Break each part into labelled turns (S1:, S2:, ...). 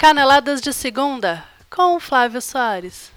S1: Caneladas de Segunda, com Flávio Soares.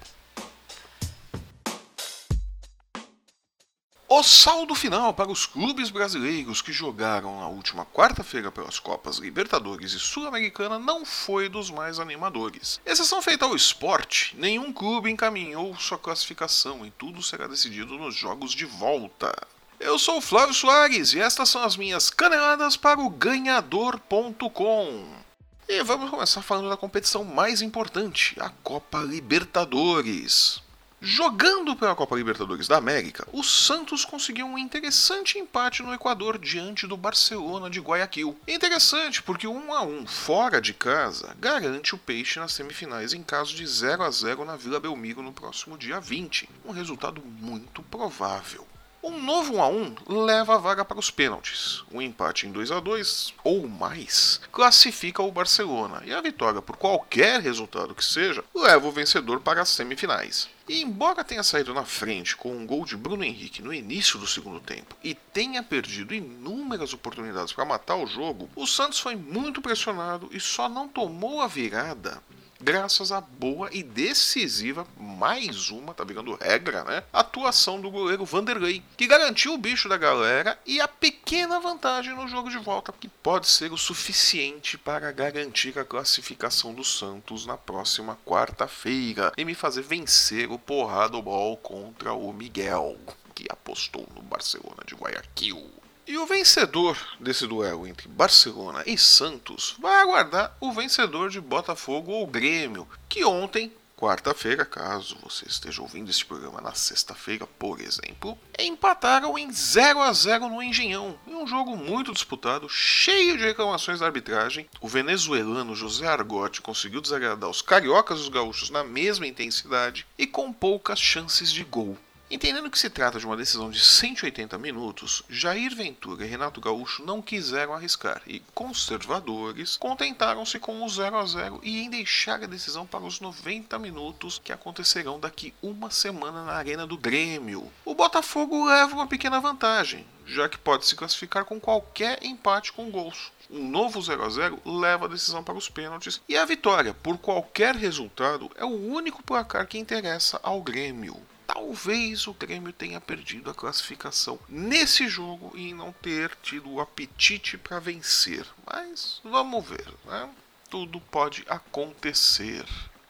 S2: O saldo final para os clubes brasileiros que jogaram na última quarta-feira pelas Copas Libertadores e Sul-Americana não foi dos mais animadores. Exceção feita ao esporte, nenhum clube encaminhou sua classificação e tudo será decidido nos jogos de volta. Eu sou o Flávio Soares e estas são as minhas caneladas para o ganhador.com. E vamos começar falando da competição mais importante, a Copa Libertadores. Jogando pela Copa Libertadores da América, o Santos conseguiu um interessante empate no Equador diante do Barcelona de Guayaquil. Interessante porque 1 a 1 fora de casa garante o Peixe nas semifinais em caso de 0 a 0 na Vila Belmiro no próximo dia 20, um resultado muito provável. Um novo 1 a 1 leva a vaga para os pênaltis. Um empate em 2 a 2 ou mais classifica o Barcelona e a vitória por qualquer resultado que seja leva o vencedor para as semifinais. E embora tenha saído na frente com um gol de Bruno Henrique no início do segundo tempo e tenha perdido inúmeras oportunidades para matar o jogo, o Santos foi muito pressionado e só não tomou a virada graças à boa e decisiva, mais uma, tá virando regra, né? Atuação do goleiro Vanderlei, que garantiu o bicho da galera e a pequena vantagem no jogo de volta, que pode ser o suficiente para garantir a classificação do Santos na próxima quarta-feira e me fazer vencer o porrado ball contra o Miguel, que apostou no Barcelona de Guayaquil. E o vencedor desse duelo entre Barcelona e Santos vai aguardar o vencedor de Botafogo ou Grêmio, que ontem, quarta-feira, caso você esteja ouvindo esse programa na sexta-feira, por exemplo, empataram em 0 a 0 no Engenhão, em um jogo muito disputado, cheio de reclamações da arbitragem. O venezuelano José Argote conseguiu desagradar os cariocas e os gaúchos na mesma intensidade e com poucas chances de gol. Entendendo que se trata de uma decisão de 180 minutos, Jair Ventura e Renato Gaúcho não quiseram arriscar e, conservadores, contentaram-se com o 0 a 0 e em deixar a decisão para os 90 minutos que acontecerão daqui uma semana na Arena do Grêmio. O Botafogo leva uma pequena vantagem, já que pode se classificar com qualquer empate com gols. Um novo 0 a 0 leva a decisão para os pênaltis e a vitória, por qualquer resultado, é o único placar que interessa ao Grêmio talvez o Grêmio tenha perdido a classificação nesse jogo e não ter tido o apetite para vencer. Mas vamos ver, né? Tudo pode acontecer.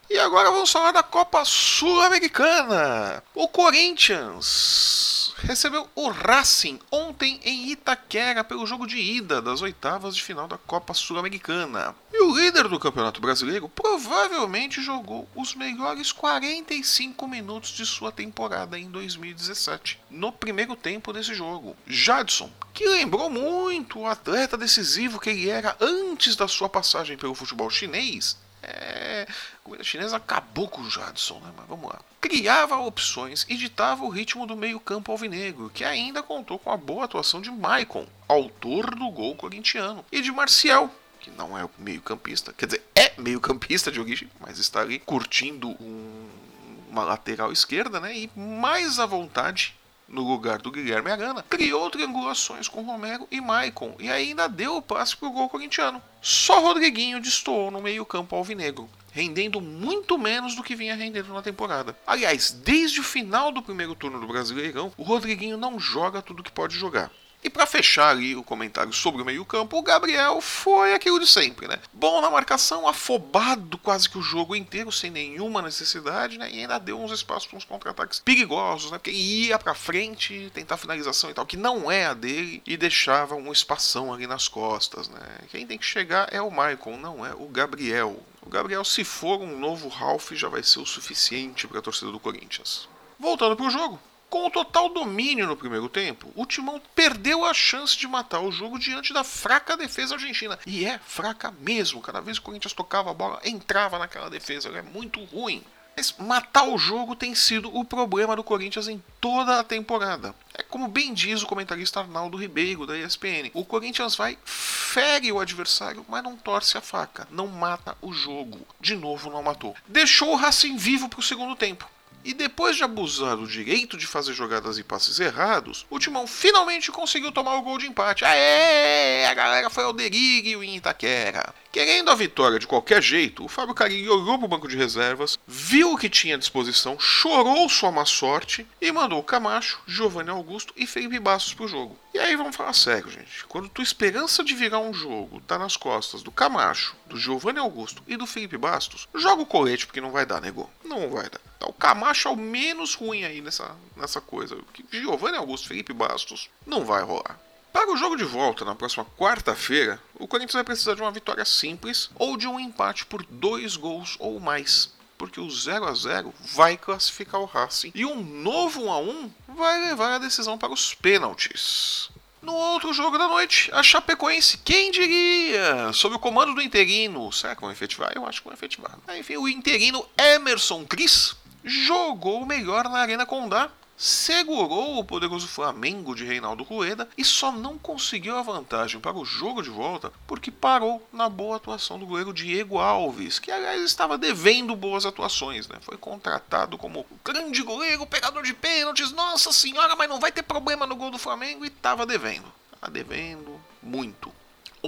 S2: E agora vamos falar da Copa Sul-Americana. O Corinthians recebeu o Racing ontem em Itaquera pelo jogo de ida das oitavas de final da Copa Sul-Americana. O líder do Campeonato Brasileiro provavelmente jogou os melhores 45 minutos de sua temporada em 2017, no primeiro tempo desse jogo. Jadson, que lembrou muito o atleta decisivo que ele era antes da sua passagem pelo futebol chinês, é, a comida chinesa acabou com o Jadson, né? Mas vamos lá. Criava opções e ditava o ritmo do meio-campo alvinegro, que ainda contou com a boa atuação de Maicon, autor do gol corintiano, e de Marcial, que não é meio-campista, quer dizer, é meio-campista de origem, mas está ali curtindo um, uma lateral esquerda, né? E mais à vontade no lugar do Guilherme Arana, criou triangulações com Romero e Maicon e ainda deu o passe para o gol corintiano. Só Rodriguinho destoou no meio-campo alvinegro, rendendo muito menos do que vinha rendendo na temporada. Aliás, desde o final do primeiro turno do Brasileirão, o Rodriguinho não joga tudo que pode jogar. E para fechar ali o comentário sobre o meio-campo, o Gabriel foi aquilo de sempre, né? Bom na marcação, afobado quase que o jogo inteiro, sem nenhuma necessidade, né? E ainda deu uns espaços para uns contra-ataques perigosos, né? Porque ia para frente, tentar finalização e tal, que não é a dele, e deixava um espação ali nas costas, né? Quem tem que chegar é o Michael, não é o Gabriel. O Gabriel, se for um novo Ralph, já vai ser o suficiente para a torcida do Corinthians. Voltando para o jogo, com o total domínio no primeiro tempo, o Timão perdeu a chance de matar o jogo diante da fraca defesa argentina. E é fraca mesmo. Cada vez que o Corinthians tocava a bola, entrava naquela defesa. É muito ruim. Mas matar o jogo tem sido o problema do Corinthians em toda a temporada. É como bem diz o comentarista Arnaldo Ribeiro da ESPN. O Corinthians vai, fere o adversário, mas não torce a faca, não mata o jogo. De novo não matou. Deixou o Racing vivo para o segundo tempo E depois de abusar do direito de fazer jogadas e passes errados, o Timão finalmente conseguiu tomar o gol de empate. Aê! A galera foi ao delírio em Itaquera. Querendo a vitória de qualquer jeito, o Fábio Carilli olhou para o banco de reservas, viu o que tinha à disposição, chorou sua má sorte e mandou Camacho, Giovanni Augusto e Felipe Bastos pro jogo. E aí vamos falar sério, gente. Quando tua esperança de virar um jogo tá nas costas do Camacho, do Giovanni Augusto e do Felipe Bastos, joga o colete porque não vai dar, nego. Não vai dar. Tá, o Camacho é o menos ruim aí nessa, nessa coisa. Giovanni Augusto, Felipe Bastos, não vai rolar. Para o jogo de volta na próxima quarta-feira, o Corinthians vai precisar de uma vitória simples ou de um empate por dois gols ou mais. Porque o 0 a 0 vai classificar o Racing e um novo 1 a 1 vai levar a decisão para os pênaltis. No outro jogo da noite, a Chapecoense, quem diria? Sob o comando do interino. Será que vão efetivar? Eu acho que vão efetivar. Enfim, o interino Emerson Cris jogou melhor na Arena Condá segurou o poderoso Flamengo de Reinaldo Rueda e só não conseguiu a vantagem para o jogo de volta porque parou na boa atuação do goleiro Diego Alves, que aliás estava devendo boas atuações, né? Foi contratado como grande goleiro, pegador de pênaltis, nossa senhora, mas não vai ter problema no gol do Flamengo e estava devendo. Estava devendo muito.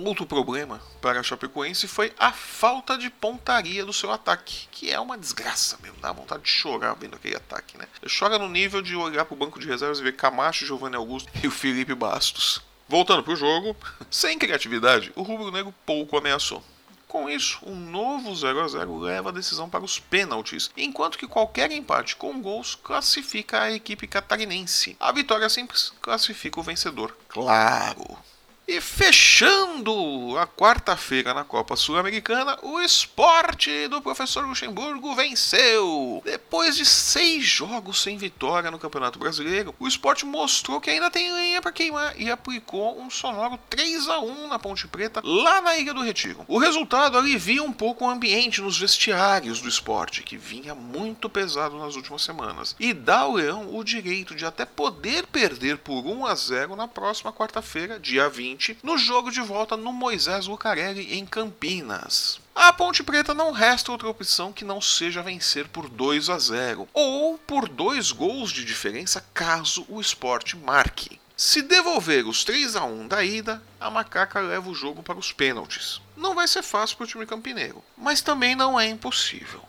S2: Outro problema para a Chapecoense foi a falta de pontaria do seu ataque, que é uma desgraça mesmo, dá vontade de chorar vendo aquele ataque, né? Chora no nível de olhar para o banco de reservas e ver Camacho, Giovanni Augusto e o Felipe Bastos. Voltando para o jogo, sem criatividade, o Rubro Negro pouco ameaçou. Com isso, um novo 0 a 0 leva a decisão para os pênaltis, enquanto que qualquer empate com gols classifica a equipe catarinense. A vitória simples classifica o vencedor. Claro! E fechando a quarta-feira na Copa Sul-Americana, o esporte do professor Luxemburgo venceu. Depois de seis jogos sem vitória no Campeonato Brasileiro, o esporte mostrou que ainda tem lenha para queimar e aplicou um sonoro 3 a 1 na Ponte Preta, lá na Ilha do Retiro. O resultado alivia um pouco o ambiente nos vestiários do esporte, que vinha muito pesado nas últimas semanas, e dá ao Leão o direito de até poder perder por 1 a 0 na próxima quarta-feira, dia 20 no jogo de volta no Moisés Lucarelli em Campinas. A Ponte Preta não resta outra opção que não seja vencer por 2 a 0 ou por dois gols de diferença caso o esporte marque. Se devolver os 3 a 1 da ida, a Macaca leva o jogo para os pênaltis. Não vai ser fácil para o time campineiro, mas também não é impossível.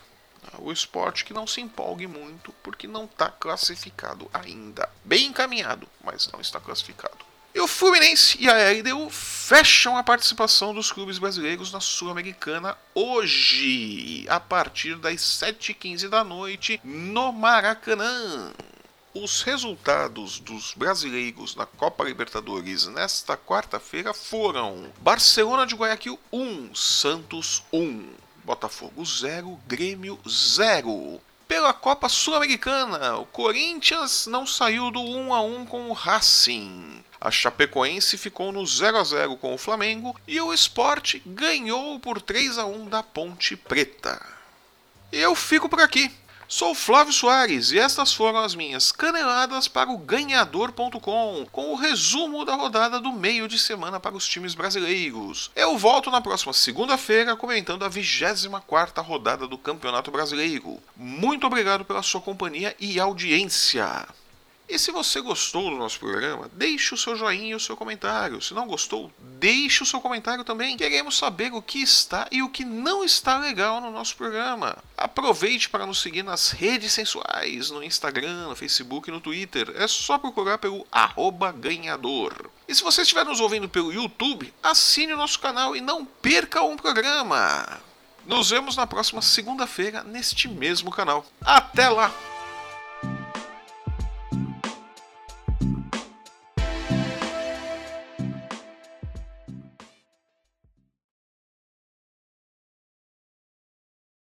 S2: O esporte que não se empolgue muito porque não está classificado ainda. Bem encaminhado, mas não está classificado. E o Fluminense e a LDU fecham a participação dos clubes brasileiros na Sul-Americana hoje, a partir das 7h15 da noite, no Maracanã. Os resultados dos brasileiros na Copa Libertadores nesta quarta-feira foram: Barcelona de Guayaquil 1, Santos 1, Botafogo 0, Grêmio 0. Pela Copa Sul-Americana, o Corinthians não saiu do 1 a 1 com o Racing. A Chapecoense ficou no 0 a 0 com o Flamengo e o Sport ganhou por 3 a 1 da Ponte Preta. Eu fico por aqui. Sou Flávio Soares e estas foram as minhas caneladas para o ganhador.com, com o resumo da rodada do meio de semana para os times brasileiros. Eu volto na próxima segunda-feira comentando a 24ª rodada do Campeonato Brasileiro. Muito obrigado pela sua companhia e audiência. E se você gostou do nosso programa, deixe o seu joinha e o seu comentário. Se não gostou, deixe o seu comentário também. Queremos saber o que está e o que não está legal no nosso programa. Aproveite para nos seguir nas redes sensuais, no Instagram, no Facebook e no Twitter. É só procurar pelo ganhador. E se você estiver nos ouvindo pelo YouTube, assine o nosso canal e não perca um programa. Nos vemos na próxima segunda-feira neste mesmo canal. Até lá!